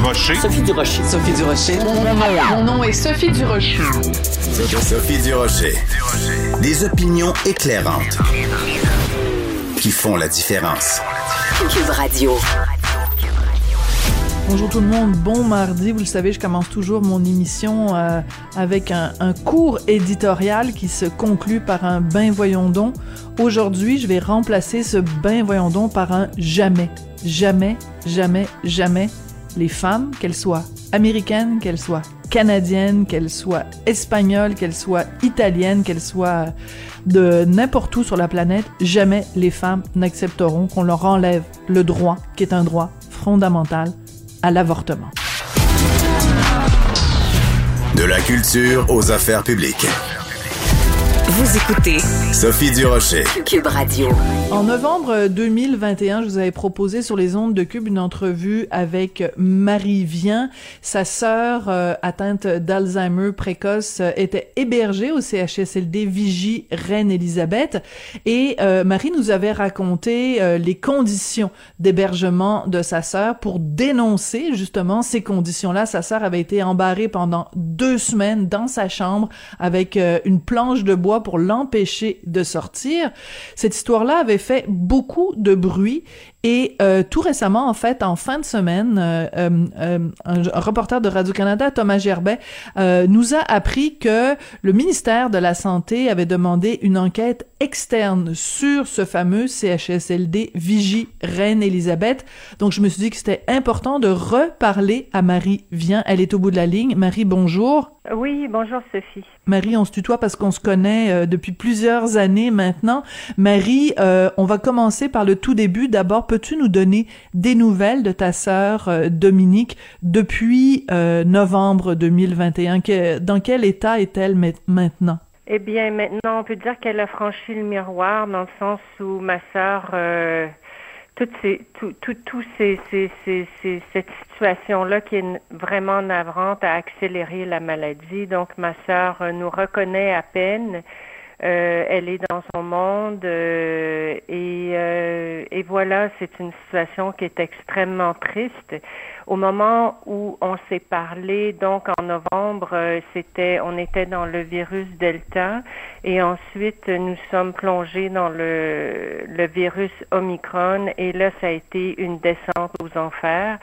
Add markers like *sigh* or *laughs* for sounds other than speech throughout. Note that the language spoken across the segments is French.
Durocher. Sophie Durocher. Sophie Durocher. Mon nom est Sophie Durocher. Sophie Durocher. Des opinions éclairantes qui font la différence. Cube Radio. Bonjour tout le monde, bon mardi. Vous le savez, je commence toujours mon émission euh, avec un, un, court éditorial qui se conclut par un ben voyons donc. Aujourd'hui, je vais remplacer ce ben voyons donc par un jamais. Jamais, jamais, jamais les femmes, qu'elles soient américaines, qu'elles soient canadiennes, qu'elles soient espagnoles, qu'elles soient italiennes, qu'elles soient de n'importe où sur la planète, jamais les femmes n'accepteront qu'on leur enlève le droit, qui est un droit fondamental, à l'avortement. De la culture aux affaires publiques. Vous écoutez Sophie Durocher. Cube Radio. En novembre 2021, je vous avais proposé sur les ondes de Cube une entrevue avec Marie Vien. Sa sœur, euh, atteinte d'Alzheimer précoce, euh, était hébergée au CHSLD Vigie Reine-Élisabeth. Et euh, Marie nous avait raconté euh, les conditions d'hébergement de sa sœur pour dénoncer justement ces conditions-là. Sa sœur avait été embarrée pendant deux semaines dans sa chambre avec euh, une planche de bois pour l'empêcher de sortir. Cette histoire-là avait fait beaucoup de bruit et euh, tout récemment, en fait, en fin de semaine, euh, euh, un, un, reporter de Radio-Canada, Thomas Gerbet, nous a appris que le ministère de la Santé avait demandé une enquête externe sur ce fameux CHSLD Vigie Reine-Élisabeth. Donc, je me suis dit que c'était important de reparler à Marie Vient. Elle est au bout de la ligne. Marie, bonjour. Oui, bonjour Sophie. Marie, on se tutoie parce qu'on se connaît euh, depuis plusieurs années maintenant. Marie, euh, on va commencer par le tout début. D'abord, peux-tu nous donner des nouvelles de ta sœur euh, Dominique depuis novembre 2021? Que, dans quel état est-elle maintenant? Eh bien, maintenant, on peut dire qu'elle a franchi le miroir dans le sens où ma sœur toutes ces, tout, tout, tout ces, ces, ces, cette situation-là qui est vraiment navrante a accéléré la maladie. Donc, ma sœur nous reconnaît à peine. Euh, elle est dans son monde euh, et, euh, et voilà, c'est une situation qui est extrêmement triste. Au moment où on s'est parlé, donc en novembre, c'était, on était dans le virus Delta et ensuite nous sommes plongés dans le, le virus Omicron et là, ça a été une descente aux enfers.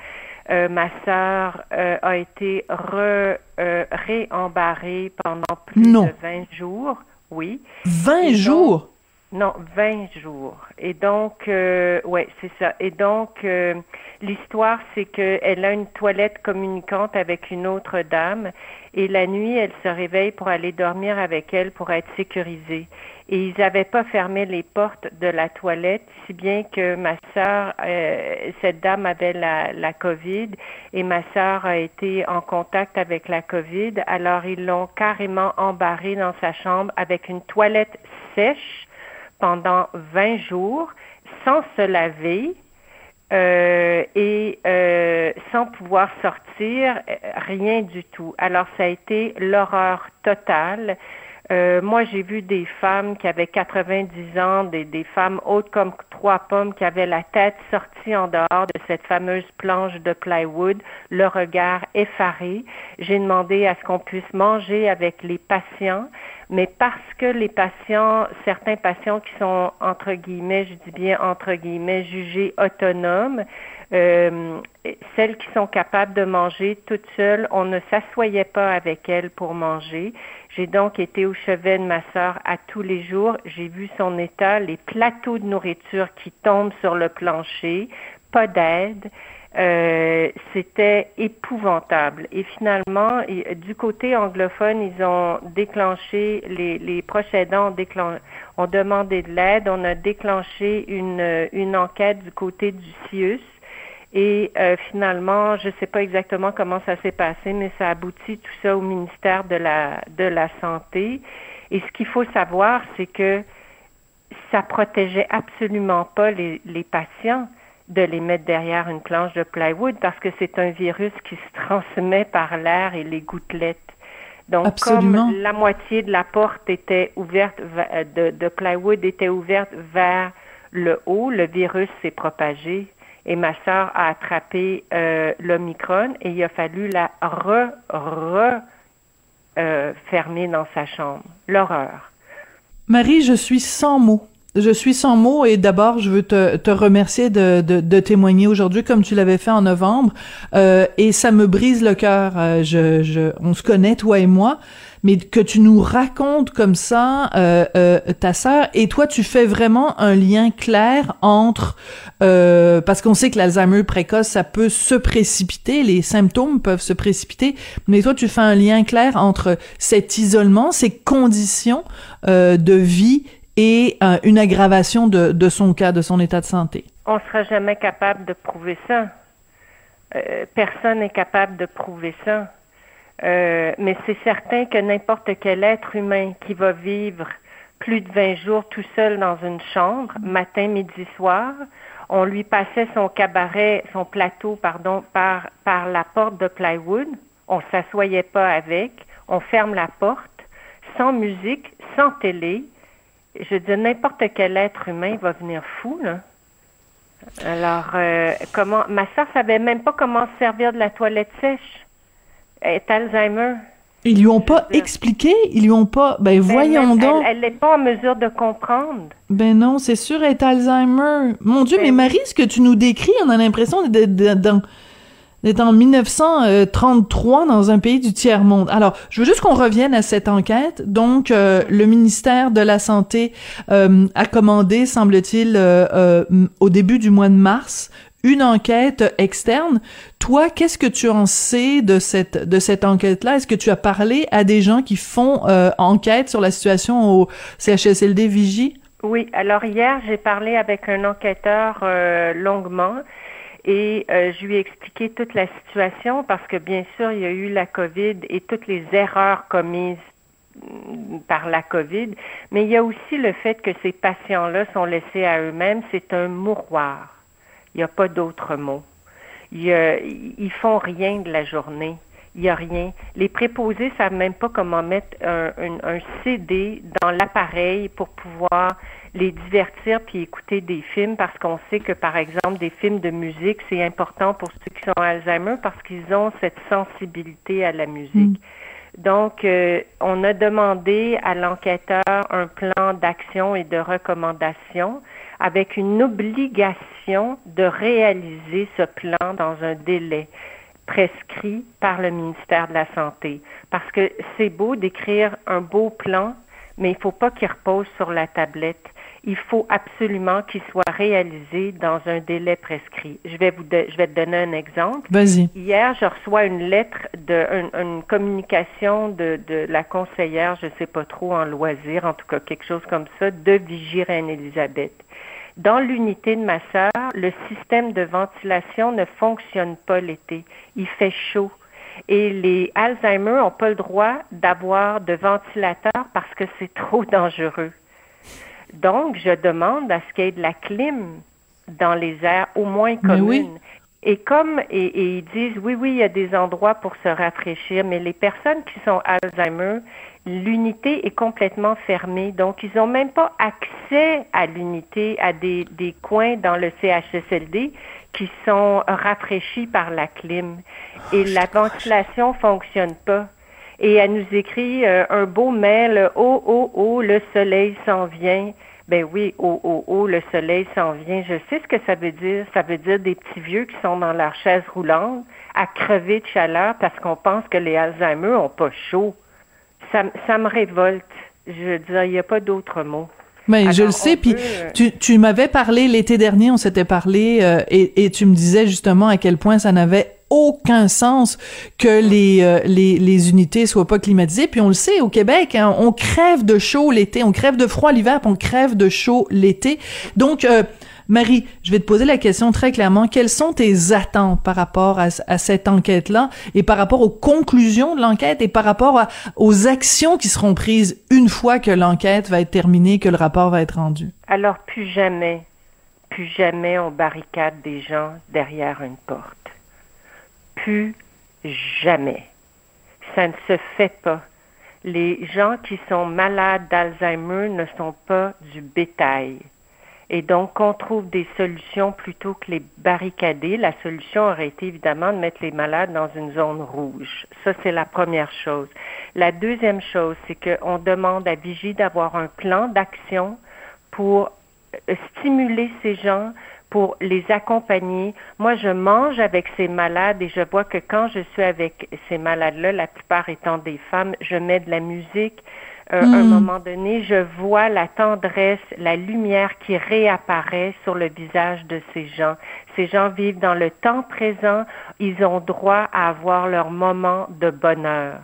Euh, ma sœur euh, a été re, euh, réembarrée pendant plus non. de 20 jours. Oui. 20 Et jours? Donc, non, 20 jours. Et donc, euh, ouais, c'est ça. Et donc, euh, l'histoire, c'est qu'elle a une toilette communicante avec une autre dame. Et la nuit, elle se réveille pour aller dormir avec elle pour être sécurisée. Et ils n'avaient pas fermé les portes de la toilette, si bien que ma sœur, euh, cette dame avait la, la COVID et ma sœur a été en contact avec la COVID. Alors ils l'ont carrément embarrée dans sa chambre avec une toilette sèche pendant 20 jours, sans se laver. Euh, et euh, sans pouvoir sortir, rien du tout. Alors ça a été l'horreur totale. Euh, moi, j'ai vu des femmes qui avaient 90 ans, des, des femmes hautes comme trois pommes, qui avaient la tête sortie en dehors de cette fameuse planche de plywood, le regard effaré. J'ai demandé à ce qu'on puisse manger avec les patients, mais parce que les patients, certains patients qui sont, entre guillemets, je dis bien entre guillemets, jugés autonomes, euh, celles qui sont capables de manger toutes seules, on ne s'assoyait pas avec elles pour manger. J'ai donc été au chevet de ma sœur à tous les jours. J'ai vu son état, les plateaux de nourriture qui tombent sur le plancher, pas d'aide. Euh, c'était épouvantable. Et finalement, du côté anglophone, ils ont déclenché, les, les proches ont, ont demandé de l'aide. On a déclenché une, une enquête du côté du CIUS. Et euh, finalement, je ne sais pas exactement comment ça s'est passé, mais ça aboutit tout ça au ministère de la de la santé. Et ce qu'il faut savoir, c'est que ça protégeait absolument pas les, les patients de les mettre derrière une planche de plywood parce que c'est un virus qui se transmet par l'air et les gouttelettes. Donc, Absolument. comme la moitié de la porte était ouverte de, de plywood était ouverte vers le haut, le virus s'est propagé Et ma sœur a attrapé euh, l'Omicron et il a fallu la re, re euh, fermer dans sa chambre. L'horreur. Marie, je suis sans mots. Je suis sans mots et d'abord, je veux te, remercier de, témoigner aujourd'hui comme tu l'avais fait en novembre. Euh, et ça me brise le cœur. Euh, on se connaît, toi et moi, mais que tu nous racontes comme ça euh, ta sœur et toi, tu fais vraiment un lien clair entre parce qu'on sait que l'Alzheimer précoce, ça peut se précipiter, les symptômes peuvent se précipiter, mais toi, tu fais un lien clair entre cet isolement, ces conditions de vie et euh, une aggravation de, son cas, de son état de santé. On ne sera jamais capable de prouver ça. Euh, personne n'est capable de prouver ça. Euh, mais c'est certain que n'importe quel être humain qui va vivre plus de 20 jours tout seul dans une chambre, matin, midi, soir, on lui passait son cabaret, son plateau, pardon, par, par la porte de plywood. On s'assoyait pas avec. On ferme la porte, sans musique, sans télé je dis n'importe quel être humain va venir fou, là. Alors, euh, comment ma soeur savait même pas comment se servir de la toilette sèche. Elle est Alzheimer. Ils lui ont pas expliqué, ils lui ont pas. Ben, ben voyons donc. Elle n'est pas en mesure de comprendre. Ben non, c'est sûr, elle est Alzheimer. Mon Dieu, ben mais Marie, ce que tu nous décris, on a l'impression d'être dans est en 1933 dans un pays du tiers-monde. Alors, je veux juste qu'on revienne à cette enquête. Donc, euh, le ministère de la Santé euh, a commandé, semble-t-il, euh, au début du mois de mars, une enquête externe. Toi, qu'est-ce que tu en sais de cette de cette enquête-là? Est-ce que tu as parlé à des gens qui font enquête sur la situation au CHSLD Vigie? Oui. Alors hier, j'ai parlé avec un enquêteur longuement et euh, je lui ai expliqué toute la situation parce que bien sûr, il y a eu la COVID et toutes les erreurs commises mm, par la COVID, mais il y a aussi le fait que ces patients-là sont laissés à eux-mêmes. C'est un mouroir. Il n'y a pas d'autre mot. Il ils font rien de la journée. Il n'y a rien. Les préposés savent même pas comment mettre un, un CD dans l'appareil pour pouvoir les divertir puis écouter des films parce qu'on sait que, par exemple, des films de musique, c'est important pour ceux qui sont Alzheimer parce qu'ils ont cette sensibilité à la musique. Mm. Donc, euh, on a demandé à l'enquêteur un plan d'action et de recommandation avec une obligation de réaliser ce plan dans un délai prescrit par le ministère de la Santé. Parce que c'est beau d'écrire un beau plan, mais il ne faut pas qu'il repose sur la tablette il faut absolument qu'il soit réalisé dans un délai prescrit. Je vais vous je vais te donner un exemple. Vas-y. Hier, je reçois une lettre de une, communication de, de, la conseillère, je sais pas trop en loisir, en tout cas quelque chose comme ça, de Vigie Reine-Élisabeth. Dans l'unité de ma sœur, le système de ventilation ne fonctionne pas l'été. Il fait chaud. Et les Alzheimer n'ont pas le droit d'avoir de ventilateur parce que c'est trop *laughs* dangereux. Donc, je demande à ce qu'il y ait de la clim dans les airs, au moins communes. Et comme et, ils disent oui, oui, il y a des endroits pour se rafraîchir, mais les personnes qui sont Alzheimer, l'unité est complètement fermée. Donc, ils n'ont même pas accès à l'unité, à des, des coins dans le CHSLD qui sont rafraîchis par la clim. Et la ventilation fonctionne pas et elle nous écrit euh, un beau mail Oh, oh, oh, le soleil s'en vient. Ben oui, oh, oh, oh, le soleil s'en vient. Je sais ce que ça veut dire. Ça veut dire des petits vieux qui sont dans leur chaise roulante à crever de chaleur parce qu'on pense que les Alzheimer ont pas chaud. Ça, ça me révolte. Je veux dire, il n'y a pas d'autre mot. Mais je le sais, puis euh, tu, tu m'avais parlé l'été dernier, on s'était parlé, euh, et, et tu me disais justement à quel point ça n'avait aucun sens que les, euh, les, unités soient pas climatisées. Puis on le sait, au Québec, hein, on crève de chaud l'été, on crève de froid l'hiver, puis on crève de chaud l'été. Donc, euh, Marie, je vais te poser la question très clairement. Quelles sont tes attentes par rapport à cette enquête-là et par rapport aux conclusions de l'enquête et par rapport aux actions qui seront prises une fois que l'enquête va être terminée, que le rapport va être rendu? Alors, plus jamais, plus jamais on barricade des gens derrière une porte plus jamais. Ça ne se fait pas. Les gens qui sont malades d'Alzheimer ne sont pas du bétail. et donc qu'on trouve des solutions plutôt que les barricader. La solution aurait été évidemment de mettre les malades dans une zone rouge. Ça, c'est la première chose. La deuxième chose, c'est qu'on demande à Vigie d'avoir un plan d'action pour stimuler ces gens pour les accompagner. Moi, je mange avec ces malades et je vois que quand je suis avec ces malades-là, la plupart étant des femmes, je mets de la musique. Euh, À un Hmm. moment donné, je vois la tendresse, la lumière qui réapparaît sur le visage de ces gens. Ces gens vivent dans le temps présent. Ils ont droit à avoir leur moment de bonheur.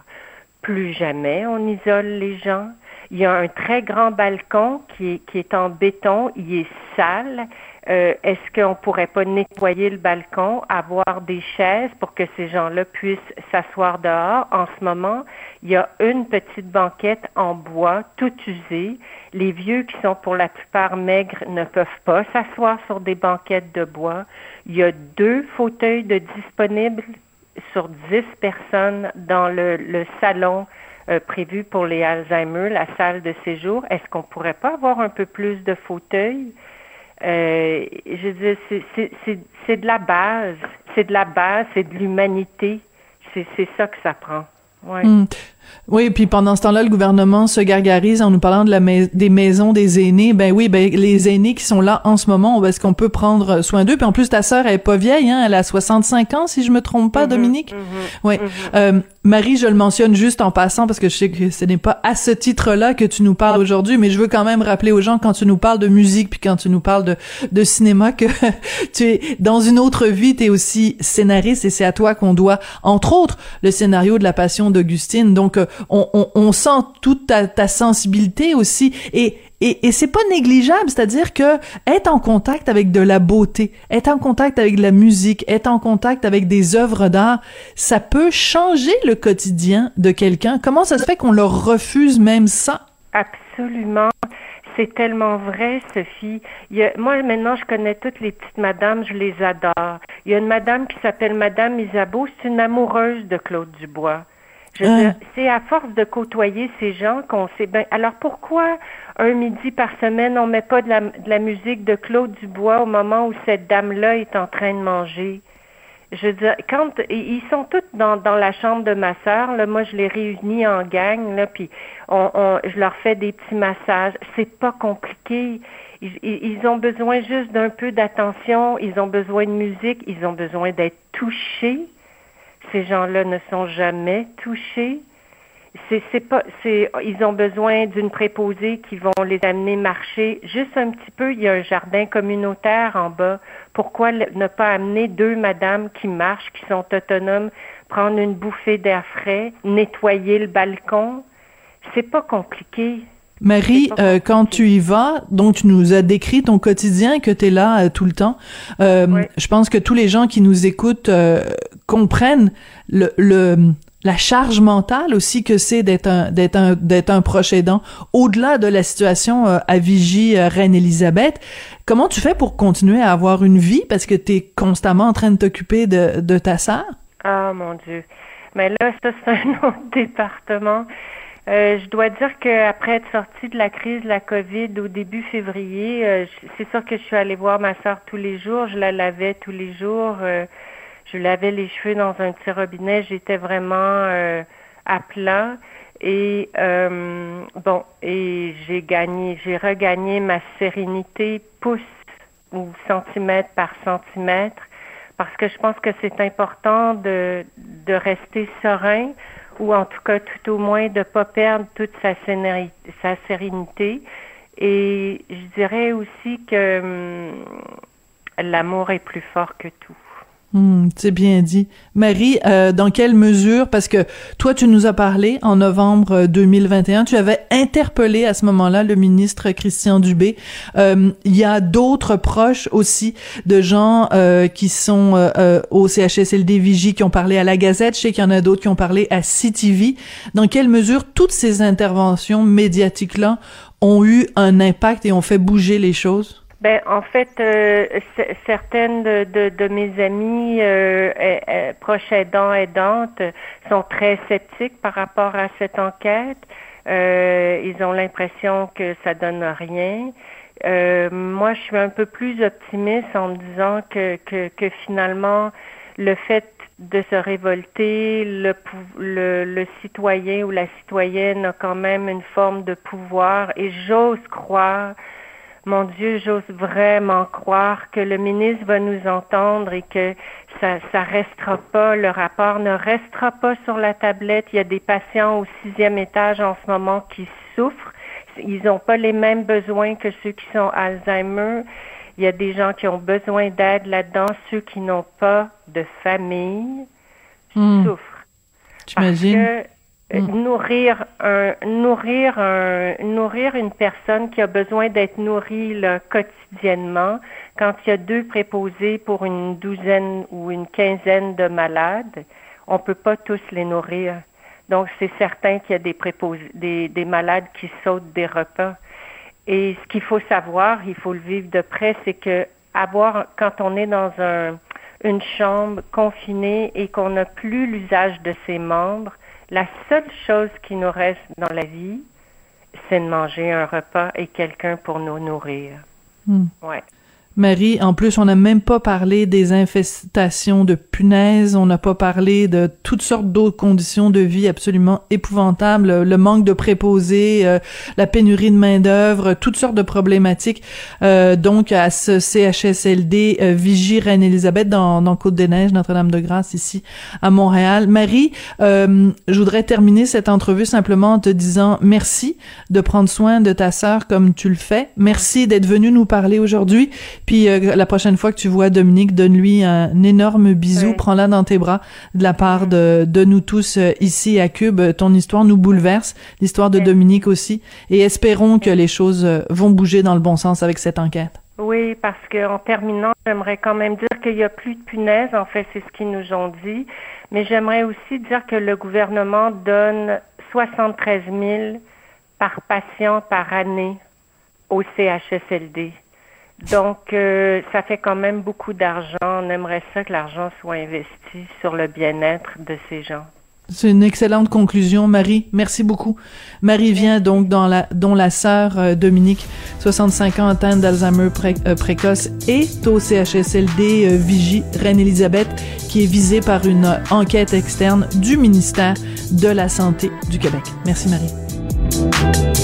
Plus jamais on isole les gens. Il y a un très grand balcon qui est, qui est en béton. Il est sale. Euh, Est-ce qu'on pourrait pas nettoyer le balcon, avoir des chaises pour que ces gens-là puissent s'asseoir dehors? En ce moment, il y a une petite banquette en bois, toute usée. Les vieux qui sont pour la plupart maigres ne peuvent pas s'asseoir sur des banquettes de bois. Il y a deux fauteuils de disponibles sur dix personnes dans le, salon euh, prévu pour les Alzheimer, la salle de séjour. Est-ce qu'on pourrait pas avoir un peu plus de fauteuils? Euh, je veux dire, c'est- de la base. C'est de la base, c'est de l'humanité. C'est c'est ça que ça prend. Ouais. Hmm. Oui, puis pendant ce temps-là, le gouvernement se gargarise en nous parlant de la mais- des maisons des aînés. Ben oui, ben les aînés qui sont là en ce moment, est-ce qu'on peut prendre soin d'eux? Puis en plus, ta sœur, elle est pas vieille, hein? Elle a 65 ans, si je me trompe pas, Mhm, Dominique? Oui. mhm. Euh, Marie, je le mentionne juste en passant parce que je sais que ce n'est pas à ce titre-là que tu nous parles aujourd'hui, mais je veux quand même rappeler aux gens quand tu nous parles de musique puis quand tu nous parles de, de cinéma que *laughs* tu es dans une autre vie, tu es aussi scénariste et c'est à toi qu'on doit, entre autres, le scénario de La Passion d'Augustine. Donc, euh, on, sent toute ta, sensibilité aussi et c'est pas négligeable, c'est-à-dire que être en contact avec de la beauté, être en contact avec de la musique, être en contact avec des œuvres d'art, ça peut changer le quotidien de quelqu'un. Comment ça se fait qu'on leur refuse même ça? Absolument. C'est tellement vrai, Sophie. Moi, maintenant, je connais toutes les petites madames, je les adore. Il y a une madame qui s'appelle Madame Isabeau, c'est une amoureuse de Claude Dubois. Ah. c'est à force de côtoyer ces gens qu'on sait bien. Alors pourquoi un midi par semaine, on met pas de la, de la musique de Claude Dubois au moment où cette dame-là est en train de manger? Je veux dire, quand ils sont tous dans, dans la chambre de ma sœur, là, moi je les réunis en gang, là, puis on, on, je leur fais des petits massages. C'est pas compliqué. Ils ont besoin juste d'un peu d'attention, ils ont besoin de musique, ils ont besoin d'être touchés. Ces gens-là ne sont jamais touchés. C'est, c'est pas, c'est, ils ont besoin d'une préposée qui vont les amener marcher juste un petit peu. Il y a un jardin communautaire en bas. Pourquoi ne pas amener deux madames qui marchent, qui sont autonomes, prendre une bouffée d'air frais, nettoyer le balcon? C'est pas compliqué. Marie, euh, quand tu y vas, donc tu nous as décrit ton quotidien, que tu es là euh, tout le temps. Euh, Ouais. Je pense que tous les gens qui nous écoutent euh, comprennent la charge mentale aussi que c'est d'être un d'être un d'être un proche aidant au-delà de la situation euh, à Vigie euh, Reine Élisabeth comment tu fais pour continuer à avoir une vie parce que tu es constamment en train de t'occuper de, de ta sœur? Ah mon Dieu. Mais là, ça, c'est un *laughs* autre département. Euh, je dois dire qu'après être sortie de la crise de la COVID au début février, c'est sûr que je suis allée voir ma sœur tous les jours. Je la lavais tous les jours. Je lavais les cheveux dans un petit robinet. J'étais vraiment euh, à plat. Et euh, bon, et j'ai gagné, j'ai regagné ma sérénité pouce ou centimètre par centimètre parce que je pense que c'est important de, de rester serein ou en tout cas tout au moins de ne pas perdre toute sa, sérénité, sa sérénité. Et je dirais aussi que hum, l'amour est plus fort que tout. Hmm, c'est bien dit. Marie, euh, dans quelle mesure, parce que toi, tu nous as parlé en novembre euh, 2021, tu avais interpellé à ce moment-là le ministre Christian Dubé. Euh, Il y a d'autres proches aussi de gens euh, qui sont euh, euh, au CHSLD Vigie qui ont parlé à la Gazette. Je sais qu'il y en a d'autres qui ont parlé à CTV. Dans quelle mesure toutes ces interventions médiatiques-là ont eu un impact et ont fait bouger les choses? Ben, en fait, euh, certaines de, de, de mes amies euh, euh, euh, proches aidants, aidantes, sont très sceptiques par rapport à cette enquête. Euh, ils ont l'impression que ça donne rien. Moi, je suis un peu plus optimiste en me disant que, que, que finalement, le fait de se révolter, le, le, le, citoyen ou la citoyenne a quand même une forme de pouvoir et j'ose croire, mon Dieu, j'ose vraiment croire que le ministre va nous entendre et que ça, ça restera pas, le rapport ne restera pas sur la tablette. Il y a des patients au sixième étage en ce moment qui souffrent. Ils n'ont pas les mêmes besoins que ceux qui sont Alzheimer. Il y a des gens qui ont besoin d'aide là-dedans, ceux qui n'ont pas de famille hmm. souffrent. J'imagine. Parce que euh, hmm. nourrir un, nourrir un, nourrir une personne qui a besoin d'être nourrie là, quotidiennement, quand il y a deux préposés pour une douzaine ou une quinzaine de malades, on peut pas tous les nourrir. Donc c'est certain qu'il y a des préposés, des, des malades qui sautent des repas. Et ce qu'il faut savoir, il faut le vivre de près, c'est que avoir, quand on est dans un, une chambre confinée et qu'on n'a plus l'usage de ses membres, la seule chose qui nous reste dans la vie, c'est de manger un repas et quelqu'un pour nous nourrir. Hmm. Ouais. Marie, en plus, on n'a même pas parlé des infestations de punaises, on n'a pas parlé de toutes sortes d'autres conditions de vie absolument épouvantables, le manque de préposés, euh, la pénurie de main-d'œuvre, toutes sortes de problématiques. Euh, donc, à ce CHSLD euh, Vigie Reine-Élisabeth dans, dans Côte-des-Neiges, Notre-Dame-de-Grâce, ici à Montréal. Marie, euh, je voudrais terminer cette entrevue simplement en te disant merci de prendre soin de ta sœur comme tu le fais. Merci d'être venu nous parler aujourd'hui puis euh, la prochaine fois que tu vois Dominique, donne-lui un énorme bisou, prends-la dans tes bras de la part de, de nous tous euh, ici à Cube. Ton histoire nous bouleverse, l'histoire de Dominique aussi, et espérons que les choses euh, vont bouger dans le bon sens avec cette enquête. Oui, parce que en terminant, j'aimerais quand même dire qu'il n'y a plus de punaises. En fait, c'est ce qu'ils nous ont dit. Mais j'aimerais aussi dire que le gouvernement donne 73 000 par patient par année au CHSLD. Donc, euh, ça fait quand même beaucoup d'argent. On aimerait ça que l'argent soit investi sur le bien-être de ces gens. C'est une excellente conclusion, Marie. Merci beaucoup. Marie vient donc dans la, dont la sœur euh, Dominique, 65 ans, atteinte d'Alzheimer euh, précoce, est au CHSLD Vigie Reine-Élisabeth, qui est visée par une enquête externe du ministère de la Santé du Québec. Merci, Marie.